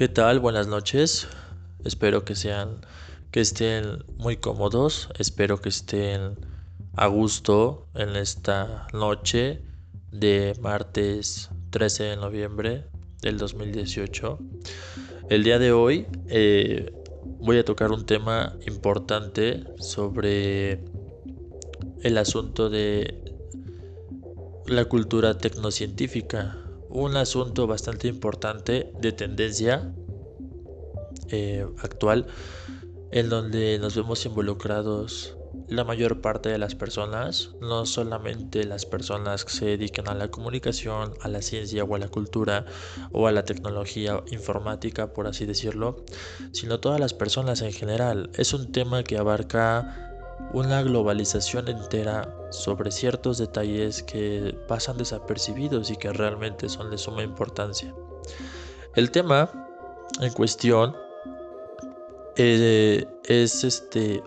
¿Qué tal? Buenas noches. Espero que sean que estén muy cómodos, espero que estén a gusto en esta noche de martes 13 de noviembre del 2018. El día de hoy eh, voy a tocar un tema importante sobre el asunto de la cultura tecnocientífica un asunto bastante importante de tendencia eh, actual en donde nos vemos involucrados la mayor parte de las personas, no solamente las personas que se dedican a la comunicación, a la ciencia o a la cultura o a la tecnología informática, por así decirlo, sino todas las personas en general. Es un tema que abarca una globalización entera sobre ciertos detalles que pasan desapercibidos y que realmente son de suma importancia. El tema en cuestión eh, es este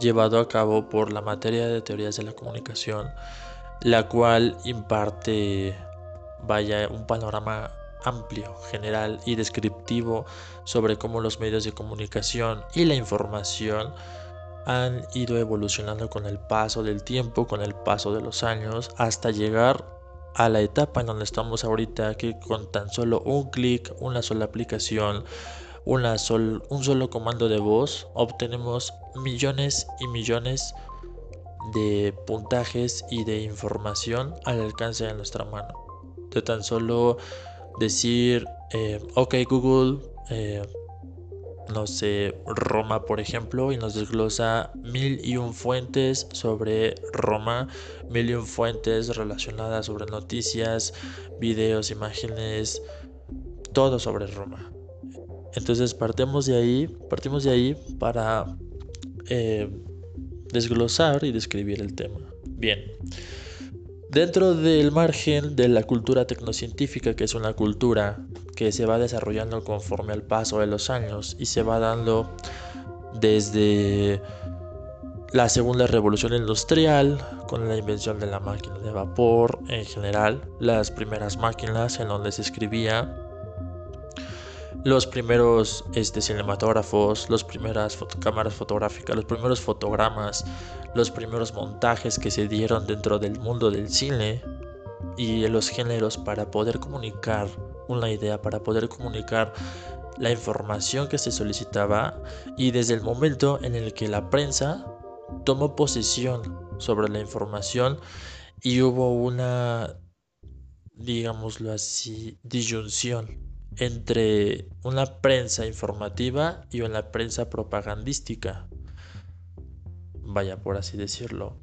llevado a cabo por la materia de teorías de la comunicación, la cual imparte vaya un panorama amplio, general y descriptivo sobre cómo los medios de comunicación y la información han ido evolucionando con el paso del tiempo, con el paso de los años, hasta llegar a la etapa en donde estamos ahorita, que con tan solo un clic, una sola aplicación, una un solo comando de voz, obtenemos millones y millones de puntajes y de información al alcance de nuestra mano. De tan solo decir, eh, ok Google, eh, no sé, Roma, por ejemplo, y nos desglosa mil y un fuentes sobre Roma, mil y un fuentes relacionadas sobre noticias, videos, imágenes, todo sobre Roma. Entonces partimos de ahí, partimos de ahí para eh, desglosar y describir el tema. Bien. Dentro del margen de la cultura tecnocientífica, que es una cultura que se va desarrollando conforme al paso de los años y se va dando desde la segunda revolución industrial, con la invención de la máquina de vapor en general, las primeras máquinas en donde se escribía los primeros este, cinematógrafos, las primeras cámaras fotográficas, los primeros fotogramas, los primeros montajes que se dieron dentro del mundo del cine y los géneros para poder comunicar una idea, para poder comunicar la información que se solicitaba y desde el momento en el que la prensa tomó posesión sobre la información y hubo una, digámoslo así, disyunción entre una prensa informativa y una prensa propagandística. Vaya, por así decirlo.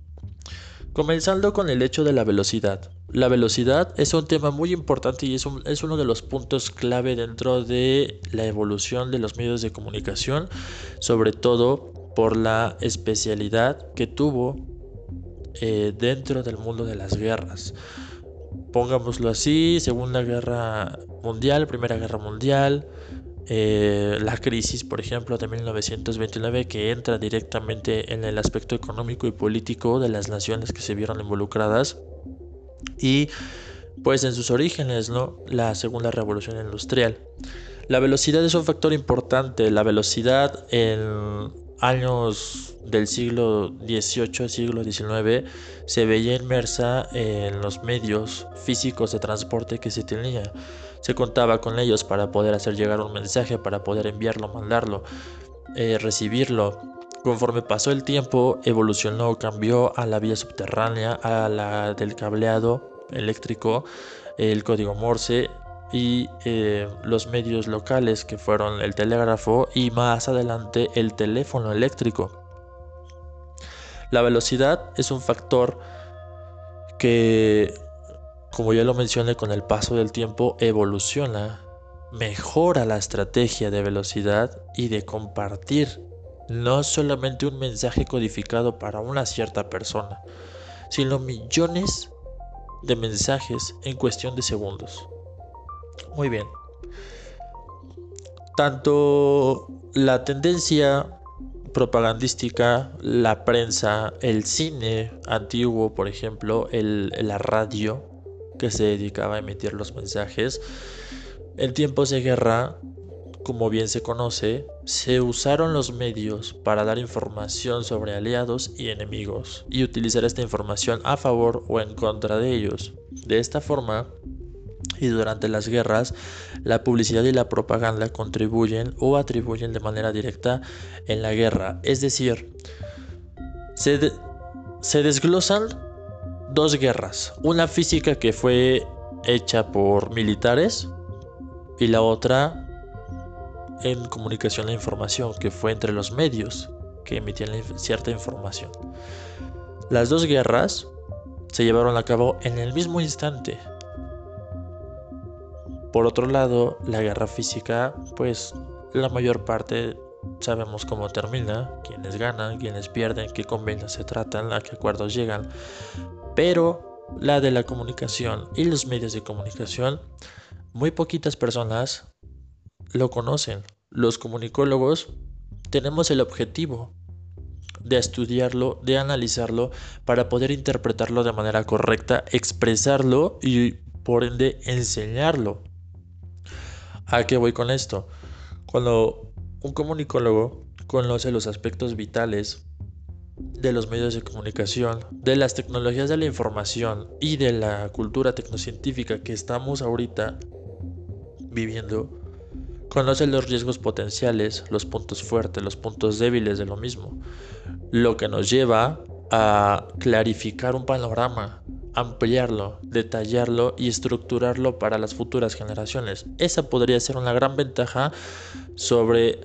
Comenzando con el hecho de la velocidad. La velocidad es un tema muy importante y es, es, uno de los puntos clave dentro de la evolución de los medios de comunicación, sobre todo por la especialidad que tuvo eh, dentro del mundo de las guerras pongámoslo así, Segunda Guerra Mundial, Primera Guerra Mundial, eh, la crisis, por ejemplo, de 1929, que entra directamente en el aspecto económico y político de las naciones que se vieron involucradas. Y pues en sus orígenes, ¿no? La Segunda Revolución Industrial. La velocidad es un factor importante. La velocidad en años del siglo XVIII, siglo XIX, se veía inmersa en los medios físicos de transporte que se tenía. Se contaba con ellos para poder hacer llegar un mensaje, para poder enviarlo, mandarlo, eh, recibirlo. Conforme pasó el tiempo, evolucionó, cambió a la vía subterránea, a la del cableado eléctrico, el código Morse y eh, los medios locales que fueron el telégrafo y más adelante el teléfono eléctrico. La velocidad es un factor que, como ya lo mencioné, con el paso del tiempo evoluciona, mejora la estrategia de velocidad y de compartir no solamente un mensaje codificado para una cierta persona, sino millones de mensajes en cuestión de segundos. Muy bien. Tanto la tendencia propagandística, la prensa, el cine antiguo, por ejemplo, el, la radio que se dedicaba a emitir los mensajes, en tiempos de guerra como bien se conoce, se usaron los medios para dar información sobre aliados y enemigos y utilizar esta información a favor o en contra de ellos. De esta forma, y durante las guerras, la publicidad y la propaganda contribuyen o atribuyen de manera directa en la guerra. Es decir, se, desglosan dos guerras. Una física que fue hecha por militares y la otra en comunicación e información, que fue entre los medios que emitían cierta información. Las dos guerras se llevaron a cabo en el mismo instante. Por otro lado, la guerra física, pues la mayor parte sabemos cómo termina, quiénes ganan, quiénes pierden, qué convenios se tratan, a qué acuerdos llegan. Pero la de la comunicación y los medios de comunicación, muy poquitas personas lo conocen. Los comunicólogos tenemos el objetivo de estudiarlo, de analizarlo, para poder interpretarlo de manera correcta, expresarlo y por ende enseñarlo. ¿A qué voy con esto? Cuando un comunicólogo conoce los aspectos vitales de los medios de comunicación, de las tecnologías de la información y de la cultura tecnocientífica que estamos ahorita viviendo, Conoce los riesgos potenciales, los puntos fuertes, los puntos débiles de lo mismo, lo que nos lleva a clarificar un panorama, ampliarlo, detallarlo y estructurarlo para las futuras generaciones. Esa podría ser una gran ventaja sobre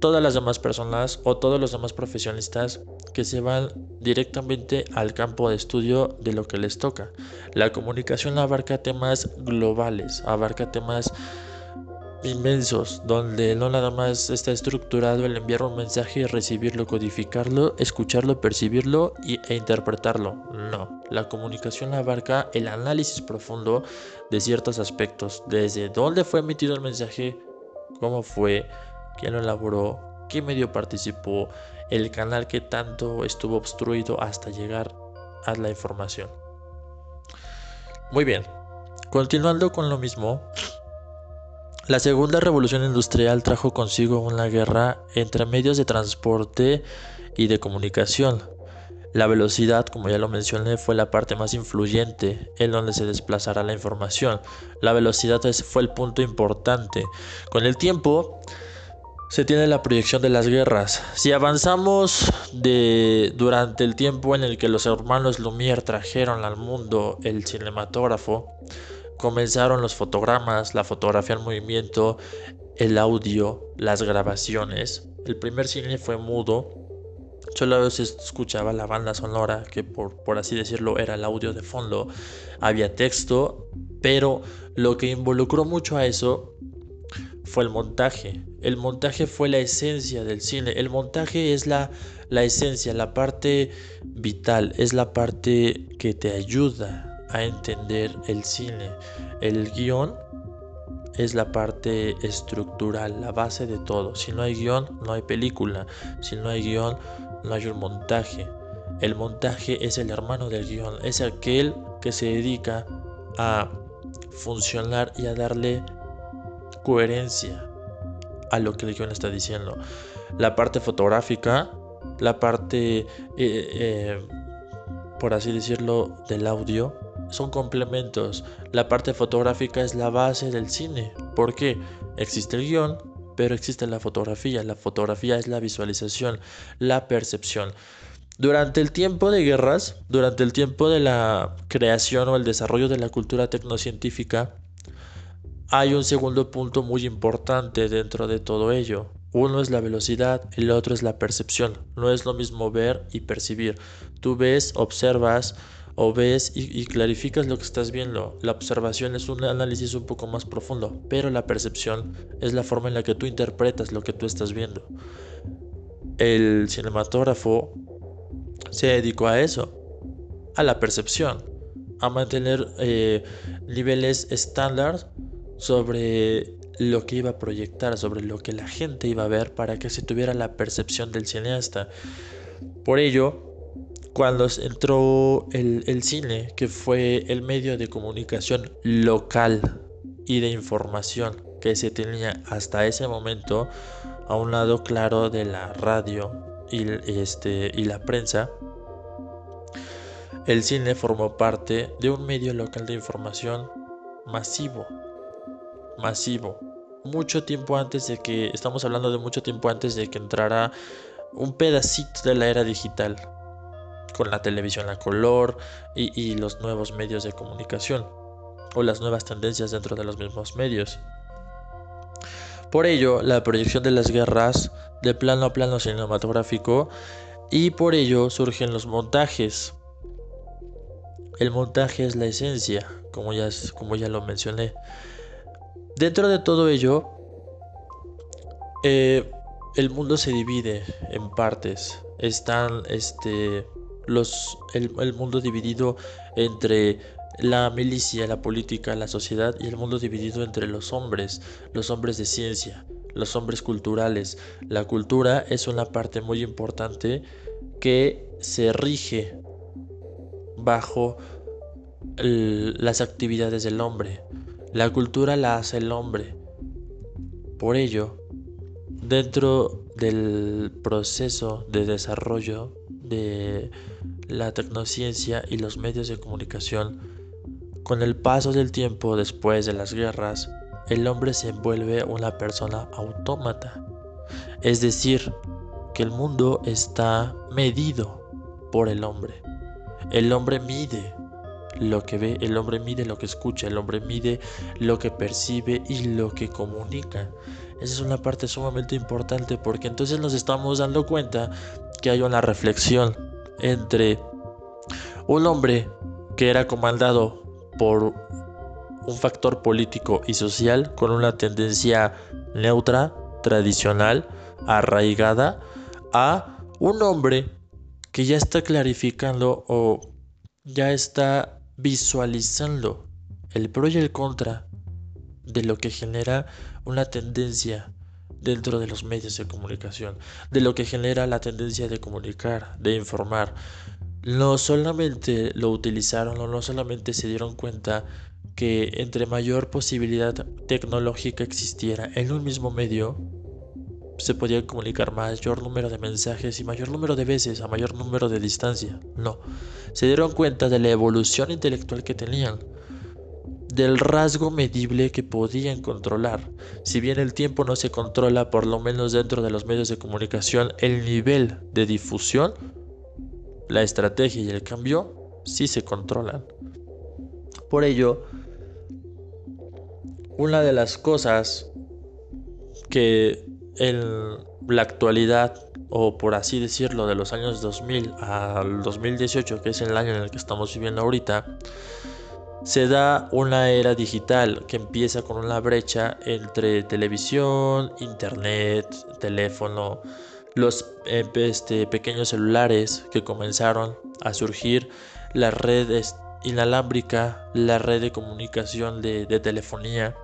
todas las demás personas o todos los demás profesionistas que se van directamente al campo de estudio de lo que les toca. La comunicación abarca temas globales, abarca temas inmensos, donde no nada más está estructurado el enviar un mensaje y recibirlo, codificarlo, escucharlo, percibirlo e interpretarlo. No, la comunicación abarca el análisis profundo de ciertos aspectos, desde dónde fue emitido el mensaje, cómo fue, quién lo elaboró, qué medio participó, el canal que tanto estuvo obstruido hasta llegar a la información. Muy bien, continuando con lo mismo, la segunda revolución industrial trajo consigo una guerra entre medios de transporte y de comunicación. La velocidad, como ya lo mencioné, fue la parte más influyente en donde se desplazará la información. La velocidad fue el punto importante. Con el tiempo se tiene la proyección de las guerras. Si avanzamos de durante el tiempo en el que los hermanos Lumière trajeron al mundo el cinematógrafo, Comenzaron los fotogramas, la fotografía en movimiento, el audio, las grabaciones. El primer cine fue mudo, solo se escuchaba la banda sonora, que por, por así decirlo era el audio de fondo. Había texto, pero lo que involucró mucho a eso fue el montaje. El montaje fue la esencia del cine. El montaje es la, la esencia, la parte vital, es la parte que te ayuda a entender el cine. El guion es la parte estructural, la base de todo. Si no hay guion, no hay película. Si no hay guion, no hay un montaje. El montaje es el hermano del guion, es aquel que se dedica a funcionar y a darle coherencia a lo que el guion está diciendo. La parte fotográfica, la parte, eh, eh, por así decirlo, del audio, son complementos. La parte fotográfica es la base del cine. ¿Por qué? Existe el guion, pero existe la fotografía. La fotografía es la visualización, la percepción. Durante el tiempo de guerras, durante el tiempo de la creación o el desarrollo de la cultura tecnocientífica, hay un segundo punto muy importante dentro de todo ello. Uno es la velocidad, el otro es la percepción. No es lo mismo ver y percibir. Tú ves, observas, o ves y, clarificas lo que estás viendo. La observación es un análisis un poco más profundo, pero la percepción es la forma en la que tú interpretas lo que tú estás viendo. El cinematógrafo se dedicó a eso, a la percepción, a mantener eh, niveles estándar sobre lo que iba a proyectar, sobre lo que la gente iba a ver para que se tuviera la percepción del cineasta. Por ello, cuando entró el, cine, que fue el medio de comunicación local y de información que se tenía hasta ese momento a un lado claro de la radio y, este, y la prensa, el cine formó parte de un medio local de información masivo, masivo, mucho tiempo antes de que, estamos hablando de mucho tiempo antes de que entrara un pedacito de la era digital, con la televisión a color y, los nuevos medios de comunicación, o las nuevas tendencias dentro de los mismos medios. Por ello, la proyección de las guerras de plano a plano cinematográfico y por ello surgen los montajes. El montaje es la esencia, como ya, como ya lo mencioné. Dentro de todo ello, eh, el mundo se divide en partes. Están este, el, mundo dividido entre la milicia, la política, la sociedad y el mundo dividido entre los hombres, los hombres de ciencia, los hombres culturales. La cultura es una parte muy importante que se rige bajo las actividades del hombre. La cultura la hace el hombre. Por ello, dentro del proceso de desarrollo de la tecnociencia y los medios de comunicación, con el paso del tiempo después de las guerras, el hombre se vuelve una persona autómata. Es decir, que el mundo está medido por el hombre. El hombre mide lo que ve, el hombre mide lo que escucha, el hombre mide lo que percibe y lo que comunica. Esa es una parte sumamente importante porque entonces nos estamos dando cuenta que hay una reflexión entre un hombre que era comandado por un factor político y social con una tendencia neutra, tradicional, arraigada, a un hombre que ya está clarificando o ya está visualizando el pro y el contra de lo que genera una tendencia dentro de los medios de comunicación, de lo que genera la tendencia de comunicar, de informar. No solamente lo utilizaron no solamente se dieron cuenta que entre mayor posibilidad tecnológica existiera en un mismo medio, se podía comunicar mayor número de mensajes y mayor número de veces a mayor número de distancia. No. Se dieron cuenta de la evolución intelectual que tenían, del rasgo medible que podían controlar. Si bien el tiempo no se controla, por lo menos dentro de los medios de comunicación, el nivel de difusión, la estrategia y el cambio sí se controlan. Por ello, una de las cosas que en la actualidad, o por así decirlo, de los años 2000 al 2018, que es el año en el que estamos viviendo ahorita, se da una era digital que empieza con una brecha entre televisión, internet, teléfono, los eh, este, pequeños celulares que comenzaron a surgir, la red inalámbrica, la red de comunicación de telefonía.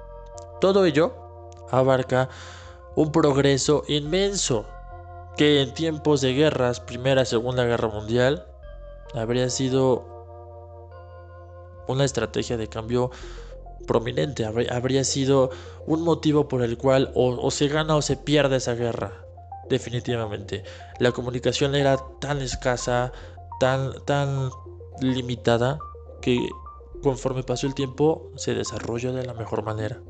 Todo ello abarca un progreso inmenso que en tiempos de guerras, Primera, Segunda Guerra Mundial, habría sido una estrategia de cambio prominente, habría sido un motivo por el cual o, se gana o se pierde esa guerra, definitivamente. La comunicación era tan escasa, tan, tan limitada, que conforme pasó el tiempo se desarrolló de la mejor manera.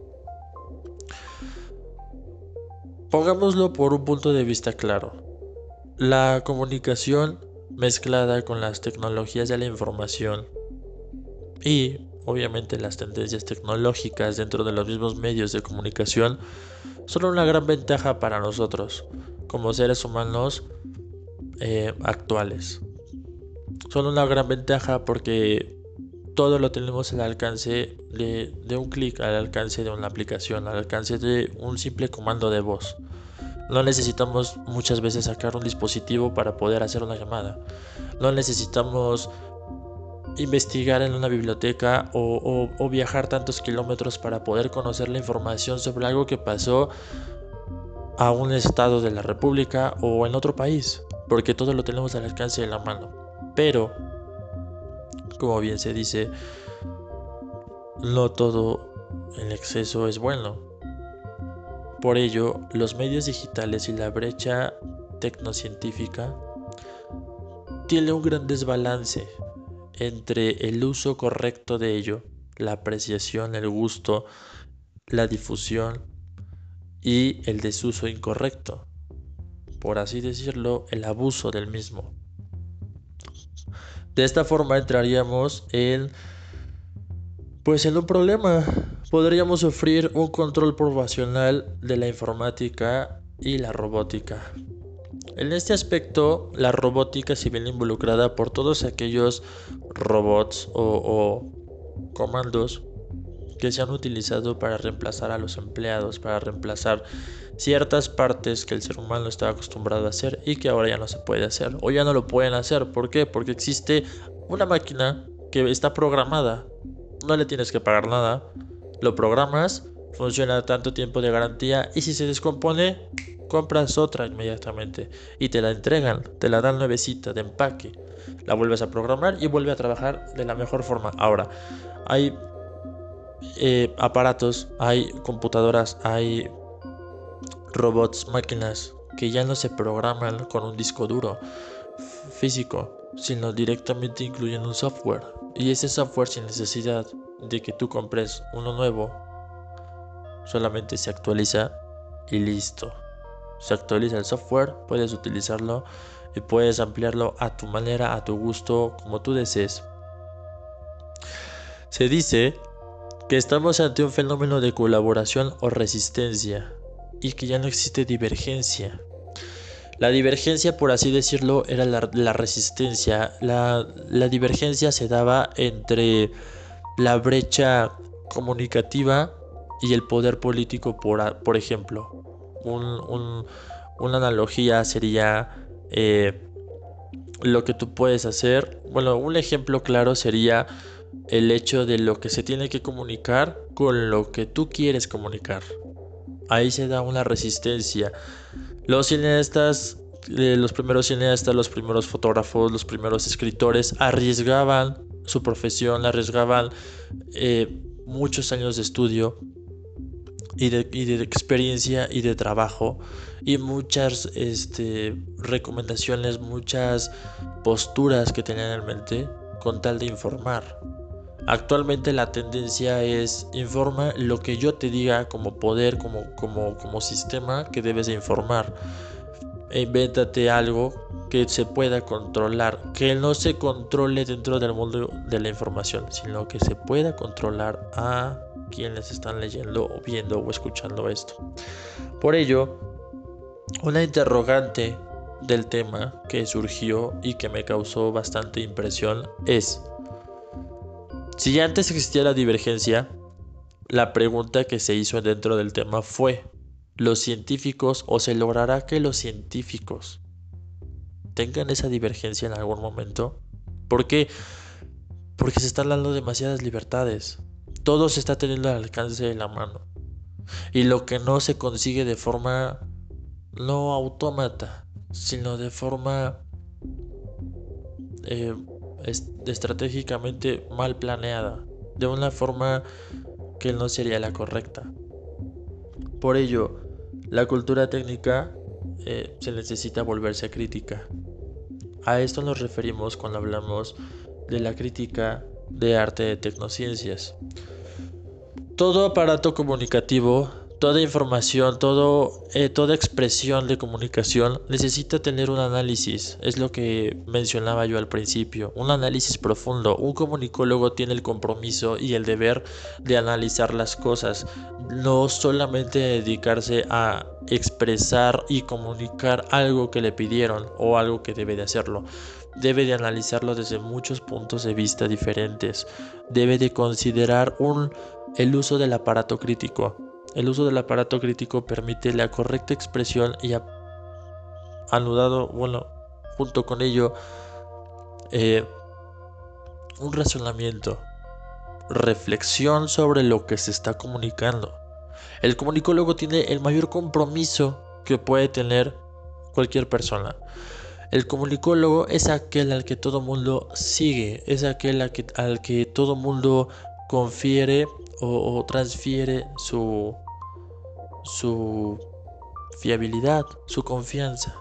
Pongámoslo por un punto de vista claro. La comunicación mezclada con las tecnologías de la información y obviamente las tendencias tecnológicas dentro de los mismos medios de comunicación son una gran ventaja para nosotros como seres humanos eh, actuales. Son una gran ventaja porque todo lo tenemos al alcance de, un clic, al alcance de una aplicación, al alcance de un simple comando de voz. No necesitamos muchas veces sacar un dispositivo para poder hacer una llamada. No necesitamos investigar en una biblioteca o, viajar tantos kilómetros para poder conocer la información sobre algo que pasó a un estado de la República o en otro país, porque todo lo tenemos al alcance de la mano. Pero como bien se dice, no todo el exceso es bueno. Por ello, los medios digitales y la brecha tecnocientífica tiene un gran desbalance entre el uso correcto de ello, la apreciación, el gusto, la difusión y el desuso incorrecto, por así decirlo, el abuso del mismo. De esta forma entraríamos en pues en un problema. Podríamos sufrir un control probacional de la informática y la robótica. En este aspecto, la robótica se viene involucrada por todos aquellos robots o, comandos que se han utilizado para reemplazar a los empleados, para reemplazar ciertas partes que el ser humano estaba acostumbrado a hacer y que ahora ya no se puede hacer o ya no lo pueden hacer. ¿Por qué? Porque existe una máquina que está programada. No le tienes que pagar nada. Lo programas, funciona tanto tiempo de garantía y si se descompone, compras otra inmediatamente y te la entregan, te la dan nuevecita de empaque. La vuelves a programar y vuelve a trabajar de la mejor forma. Ahora, hay eh, aparatos, hay computadoras, hay robots, máquinas que ya no se programan con un disco duro físico, sino directamente incluyen un software. Y ese software sin necesidad de que tú compres uno nuevo, solamente se actualiza y listo se actualiza el software, puedes utilizarlo y puedes ampliarlo a tu manera, a tu gusto, como tú desees. Se dice que estamos ante un fenómeno de colaboración o resistencia y que ya no existe divergencia. La divergencia, por así decirlo, era la, resistencia. La, divergencia se daba entre la brecha comunicativa y el poder político, por, ejemplo una analogía sería eh, lo que tú puedes hacer. Bueno, un ejemplo claro sería el hecho de lo que se tiene que comunicar con lo que tú quieres comunicar. Ahí se da una resistencia. Los cineastas, eh, los primeros cineastas, los primeros fotógrafos, los primeros escritores arriesgaban su profesión, arriesgaban eh, muchos años de estudio y de, experiencia y de trabajo y muchas este, recomendaciones, muchas posturas que tenían en mente con tal de informar. Actualmente la tendencia es informa lo que yo te diga como poder, como, como, como sistema que debes de informar. Invéntate algo que se pueda controlar, que no se controle dentro del mundo de la información, sino que se pueda controlar a quienes están leyendo o viendo o escuchando esto. Por ello, una interrogante del tema que surgió y que me causó bastante impresión es, si antes existía la divergencia, la pregunta que se hizo dentro del tema fue, ¿los científicos o se logrará que los científicos tengan esa divergencia en algún momento? ¿Por qué? Porque se están dando demasiadas libertades todo se está teniendo al alcance de la mano. Y lo que no se consigue de forma no autómata, sino de forma eh, estratégicamente mal planeada, de una forma que no sería la correcta. Por ello, la cultura técnica eh, se necesita volverse crítica. A esto nos referimos cuando hablamos de la crítica de arte de tecnociencias. Todo aparato comunicativo, toda información, todo, eh, toda expresión de comunicación necesita tener un análisis. Es lo que mencionaba yo al principio. Un análisis profundo. Un comunicólogo tiene el compromiso y el deber de analizar las cosas. No solamente dedicarse a expresar y comunicar algo que le pidieron o algo que debe de hacerlo debe de analizarlo desde muchos puntos de vista diferentes. Debe de considerar un, el uso del aparato crítico. El uso del aparato crítico permite la correcta expresión y anudado, bueno, junto con ello, eh, un razonamiento, reflexión sobre lo que se está comunicando. El comunicólogo tiene el mayor compromiso que puede tener cualquier persona. El comunicólogo es aquel al que todo mundo sigue, es aquel al que, al que todo mundo confiere o, transfiere su, su fiabilidad, su confianza.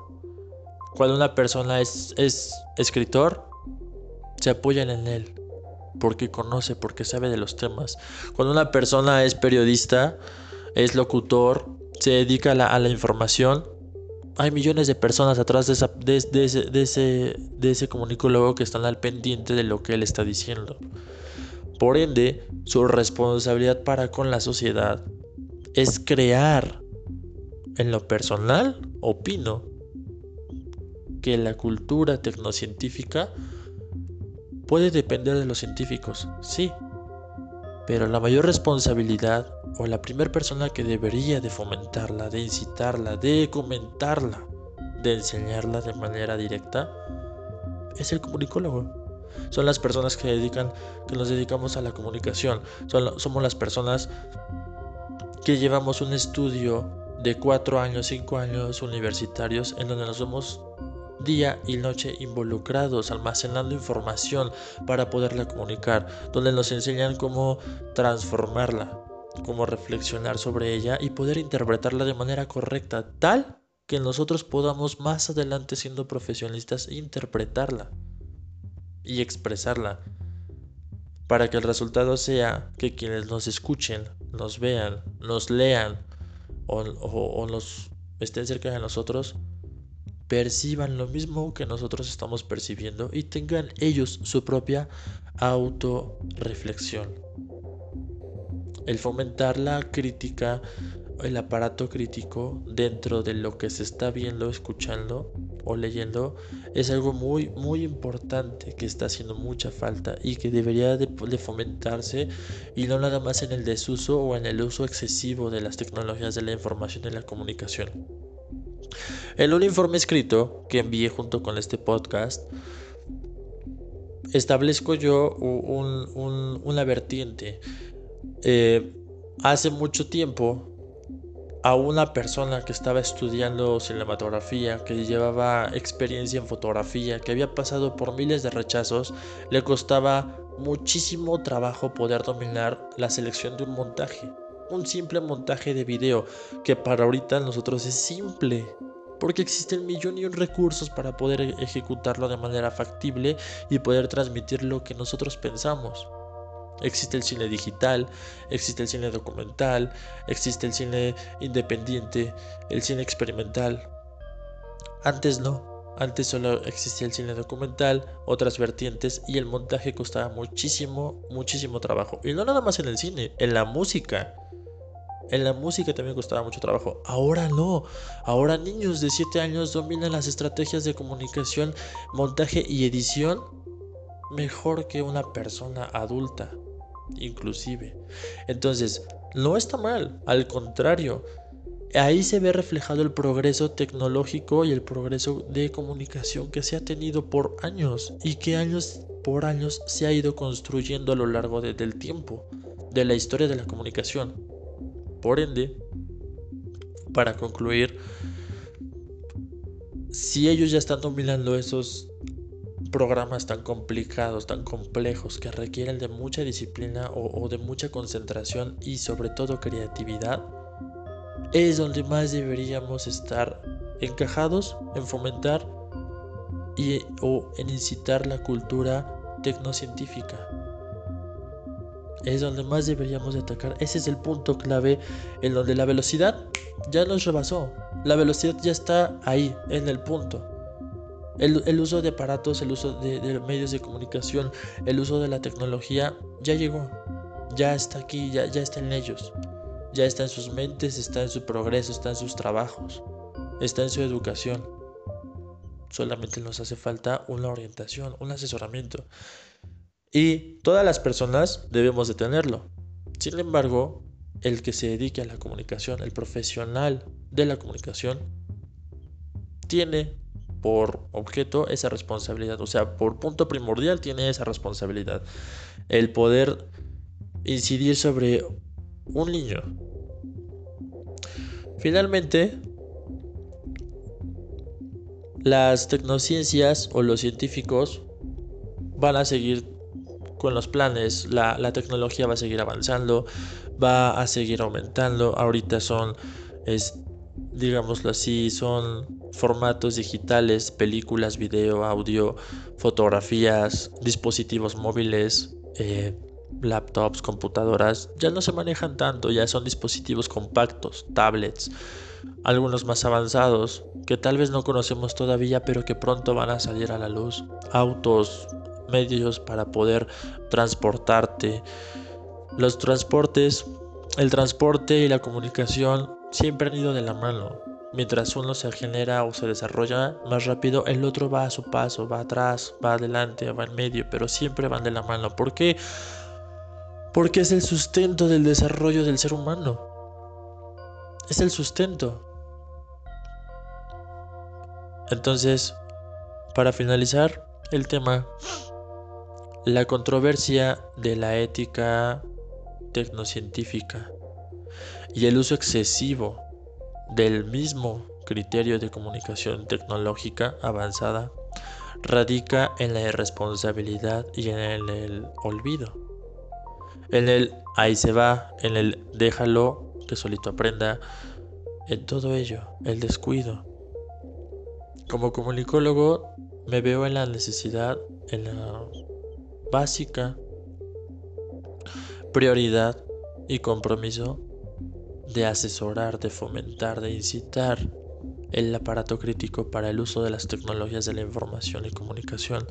Cuando una persona es, es escritor, se apoyan en él, porque conoce, porque sabe de los temas. Cuando una persona es periodista, es locutor, se dedica a la, información, hay millones de personas atrás de, ese, de ese comunicólogo que están al pendiente de lo que él está diciendo. Por ende, su responsabilidad para con la sociedad es crear. En lo personal, opino que la cultura tecnocientífica puede depender de los científicos, sí, pero la mayor responsabilidad o la primera persona que debería de fomentarla, de incitarla, de comentarla, de enseñarla de manera directa, es el comunicólogo. Son las personas que dedican, que nos dedicamos a la comunicación. somos las personas que llevamos un estudio de cuatro años, cinco años universitarios, en donde nos vemos día y noche involucrados, almacenando información para poderla comunicar, donde nos enseñan cómo transformarla, cómo reflexionar sobre ella y poder interpretarla de manera correcta, tal que nosotros podamos más adelante siendo profesionistas interpretarla y expresarla, para que el resultado sea que quienes nos escuchen, nos vean, nos lean o, nos estén cerca de nosotros, perciban lo mismo que nosotros estamos percibiendo y tengan ellos su propia autorreflexión. El fomentar la crítica, el aparato crítico dentro de lo que se está viendo, escuchando, o leyendo es algo muy muy importante que está haciendo mucha falta y que debería de, fomentarse y no nada más en el desuso o en el uso excesivo de las tecnologías de la información y la comunicación. En un informe escrito que envié junto con este podcast, establezco yo una vertiente. Eh, hace mucho tiempo a una persona que estaba estudiando cinematografía, que llevaba experiencia en fotografía, que había pasado por miles de rechazos, le costaba muchísimo trabajo poder dominar la selección de un montaje. Un simple montaje de video que para ahorita nosotros es simple. Porque existen millón y un recursos para poder ejecutarlo de manera factible y poder transmitir lo que nosotros pensamos. Existe el cine digital, existe el cine documental, existe el cine independiente, el cine experimental. Antes no, antes solo existía el cine documental, otras vertientes y el montaje costaba muchísimo, muchísimo trabajo. Y no nada más en el cine, en la música. En la música también costaba mucho trabajo. Ahora no. Ahora niños de 7 años dominan las estrategias de comunicación, montaje y edición mejor que una persona adulta inclusive. Entonces, no está mal, al contrario, ahí se ve reflejado el progreso tecnológico y el progreso de comunicación que se ha tenido por años y que años por años se ha ido construyendo a lo largo del tiempo, de la historia de la comunicación. Por ende, para concluir, si ellos ya están dominando esos programas tan complicados, tan complejos, que requieren de mucha disciplina o, de mucha concentración y sobre todo creatividad, es donde más deberíamos estar encajados en fomentar y, o en incitar la cultura tecnocientífica. Es donde más deberíamos atacar. Ese es el punto clave en donde la velocidad ya nos rebasó. La velocidad ya está ahí, en el punto. El, uso de aparatos, el uso de, medios de comunicación, el uso de la tecnología ya llegó, ya está aquí, ya, ya está en ellos, ya está en sus mentes, está en su progreso, está en sus trabajos, está en su educación. Solamente nos hace falta una orientación, un asesoramiento. Y todas las personas debemos de tenerlo. Sin embargo, el que se dedique a la comunicación, el profesional de la comunicación, tiene por objeto esa responsabilidad. O sea, por punto primordial tiene esa responsabilidad. El poder incidir sobre un niño. Finalmente, las tecnociencias o los científicos van a seguir con los planes, la, tecnología va a seguir avanzando, va a seguir aumentando, ahorita son es, digámoslo así, son formatos digitales, películas, video, audio, fotografías, dispositivos móviles, eh, laptops, computadoras, ya no se manejan tanto, ya son dispositivos compactos, tablets, algunos más avanzados, que tal vez no conocemos todavía, pero que pronto van a salir a la luz, autos, medios para poder transportarte. Los transportes, el transporte y la comunicación siempre han ido de la mano. Mientras uno se genera o se desarrolla más rápido, el otro va a su paso, va atrás, va adelante, va en medio, pero siempre van de la mano. ¿Por qué? Porque es el sustento del desarrollo del ser humano. Es el sustento. Entonces, para finalizar el tema, la controversia de la ética tecnocientífica y el uso excesivo del mismo criterio de comunicación tecnológica avanzada radica en la irresponsabilidad y en el olvido. En el ahí se va, en el déjalo que solito aprenda, en todo ello, el descuido. Como comunicólogo me veo en la necesidad, en la básica prioridad y compromiso de asesorar, de fomentar, de incitar el aparato crítico para el uso de las tecnologías de la información y comunicación,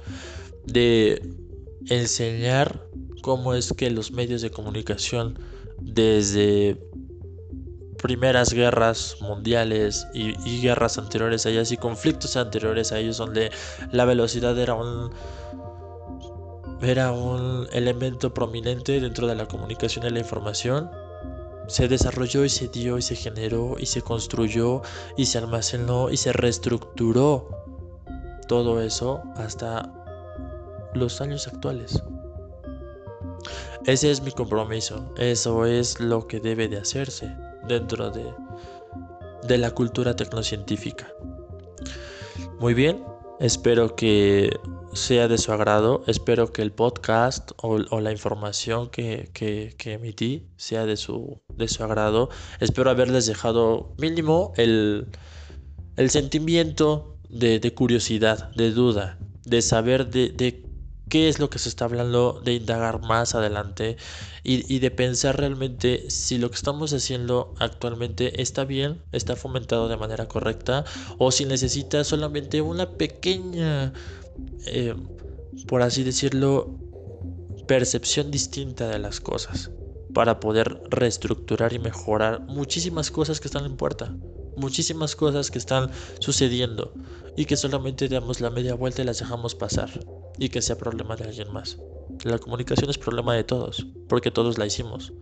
de enseñar cómo es que los medios de comunicación desde primeras guerras mundiales y, guerras anteriores a ellas y conflictos anteriores a ellos donde la velocidad era un era un elemento prominente dentro de la comunicación y la información se desarrolló y se dio y se generó y se construyó y se almacenó y se reestructuró todo eso hasta los años actuales. Ese es mi compromiso, eso es lo que debe de hacerse dentro de, de la cultura tecnocientífica. Muy bien, espero que sea de su agrado, espero que el podcast o, la información que, emití sea de su, de su agrado, espero haberles dejado mínimo el, el sentimiento de, de, curiosidad, de duda, de saber de, de qué es lo que se está hablando, de indagar más adelante y, de pensar realmente si lo que estamos haciendo actualmente está bien, está fomentado de manera correcta o si necesita solamente una pequeña, eh, por así decirlo, percepción distinta de las cosas para poder reestructurar y mejorar muchísimas cosas que están en puerta muchísimas cosas que están sucediendo y que solamente damos la media vuelta y las dejamos pasar y que sea problema de alguien más. La comunicación es problema de todos, porque todos la hicimos,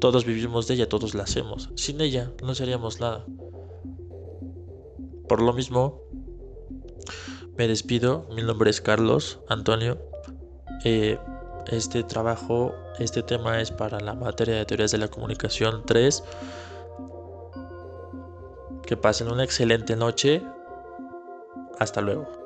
todos vivimos de ella, todos la hacemos. Sin ella no seríamos nada. Por lo mismo, me despido. Mi nombre es Carlos Antonio. Eh, este trabajo, este tema es para la materia de teorías de la comunicación 3. Que pasen una excelente noche. Hasta luego.